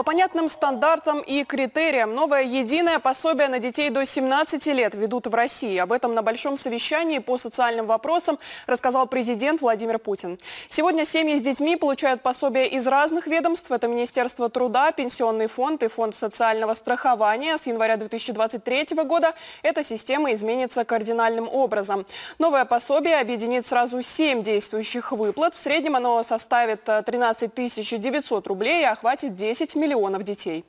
По понятным стандартам и критериям новое единое пособие на детей до 17 лет ведут в России. Об этом на большом совещании по социальным вопросам рассказал президент Владимир Путин. Сегодня семьи с детьми получают пособия из разных ведомств. Это Министерство труда, Пенсионный фонд и Фонд социального страхования. С января 2023 года эта система изменится кардинальным образом. Новое пособие объединит сразу 7 действующих выплат. В среднем оно составит 13 900 рублей и охватит 10 миллионов миллионов детей.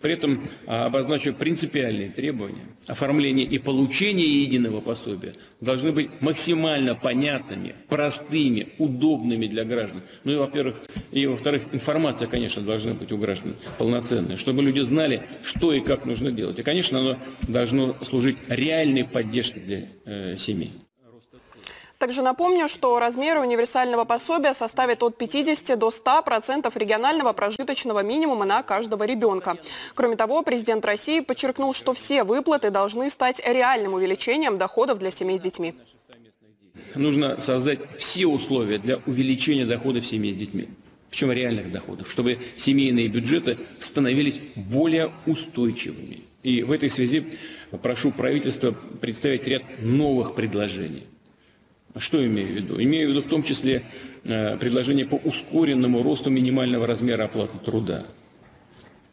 При этом а, обозначу принципиальные требования. Оформление и получение единого пособия должны быть максимально понятными, простыми, удобными для граждан. Ну и, во-первых, и во-вторых, информация, конечно, должна быть у граждан полноценная, чтобы люди знали, что и как нужно делать. И, конечно, оно должно служить реальной поддержкой для э, семей. Также напомню, что размеры универсального пособия составят от 50 до 100% регионального прожиточного минимума на каждого ребенка. Кроме того, президент России подчеркнул, что все выплаты должны стать реальным увеличением доходов для семей с детьми. Нужно создать все условия для увеличения доходов семей с детьми причем реальных доходов, чтобы семейные бюджеты становились более устойчивыми. И в этой связи прошу правительство представить ряд новых предложений. Что имею в виду? Имею в виду в том числе э, предложение по ускоренному росту минимального размера оплаты труда.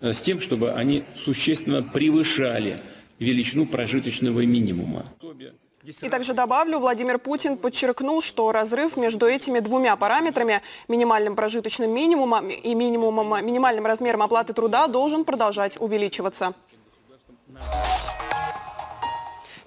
Э, с тем, чтобы они существенно превышали величину прожиточного минимума. И также добавлю, Владимир Путин подчеркнул, что разрыв между этими двумя параметрами, минимальным прожиточным минимумом и минимумом, минимальным размером оплаты труда, должен продолжать увеличиваться.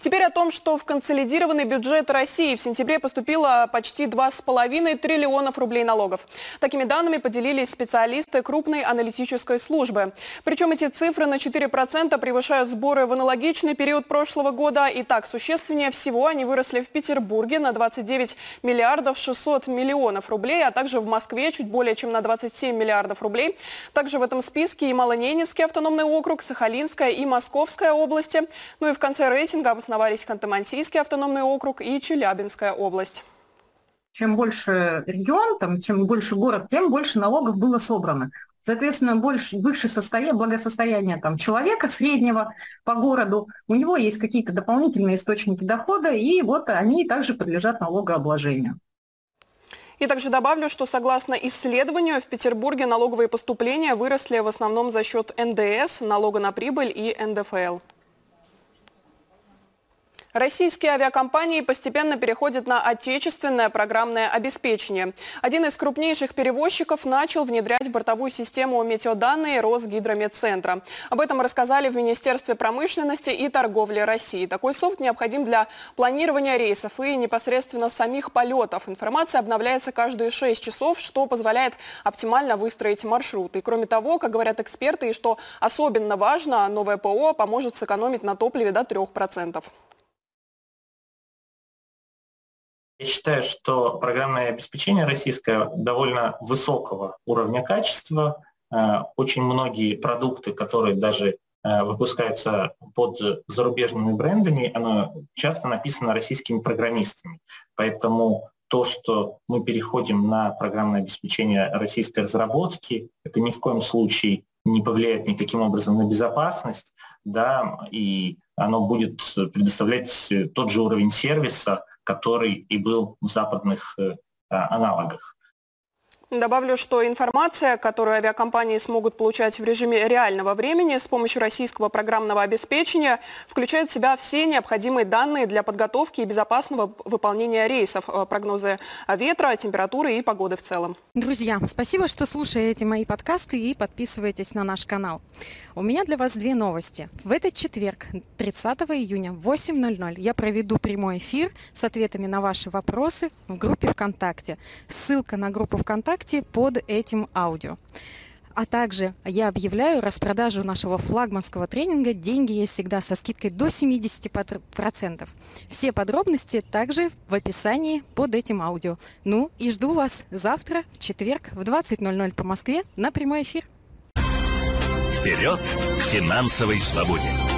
Теперь о том, что в консолидированный бюджет России в сентябре поступило почти 2,5 триллионов рублей налогов. Такими данными поделились специалисты крупной аналитической службы. Причем эти цифры на 4% превышают сборы в аналогичный период прошлого года. И так, существеннее всего они выросли в Петербурге на 29 миллиардов 600 миллионов рублей, а также в Москве чуть более чем на 27 миллиардов рублей. Также в этом списке и Малоненецкий автономный округ, Сахалинская и Московская области. Ну и в конце рейтинга обосновались основались Ханты-Мансийский автономный округ и Челябинская область. Чем больше регион, там, чем больше город, тем больше налогов было собрано. Соответственно, больше, выше состояние, благосостояние там, человека среднего по городу, у него есть какие-то дополнительные источники дохода, и вот они также подлежат налогообложению. И также добавлю, что согласно исследованию, в Петербурге налоговые поступления выросли в основном за счет НДС, налога на прибыль и НДФЛ. Российские авиакомпании постепенно переходят на отечественное программное обеспечение. Один из крупнейших перевозчиков начал внедрять бортовую систему метеоданные Росгидрометцентра. Об этом рассказали в Министерстве промышленности и торговли России. Такой софт необходим для планирования рейсов и непосредственно самих полетов. Информация обновляется каждые 6 часов, что позволяет оптимально выстроить маршрут. И кроме того, как говорят эксперты, и что особенно важно, новое ПО поможет сэкономить на топливе до 3%. Я считаю, что программное обеспечение российское довольно высокого уровня качества. Э, очень многие продукты, которые даже э, выпускаются под зарубежными брендами, оно часто написано российскими программистами. Поэтому то, что мы переходим на программное обеспечение российской разработки, это ни в коем случае не повлияет никаким образом на безопасность, да, и оно будет предоставлять тот же уровень сервиса, который и был в западных э, аналогах. Добавлю, что информация, которую авиакомпании смогут получать в режиме реального времени с помощью российского программного обеспечения, включает в себя все необходимые данные для подготовки и безопасного выполнения рейсов, э, прогнозы ветра, температуры и погоды в целом. Друзья, спасибо, что слушаете мои подкасты и подписываетесь на наш канал. У меня для вас две новости. В этот четверг, 30 июня в 8.00 я проведу прямой эфир с ответами на ваши вопросы в группе ВКонтакте. Ссылка на группу ВКонтакте ВКонтакте под этим аудио. А также я объявляю распродажу нашего флагманского тренинга «Деньги есть всегда» со скидкой до 70%. Все подробности также в описании под этим аудио. Ну и жду вас завтра, в четверг, в 20.00 по Москве на прямой эфир. Вперед к финансовой свободе!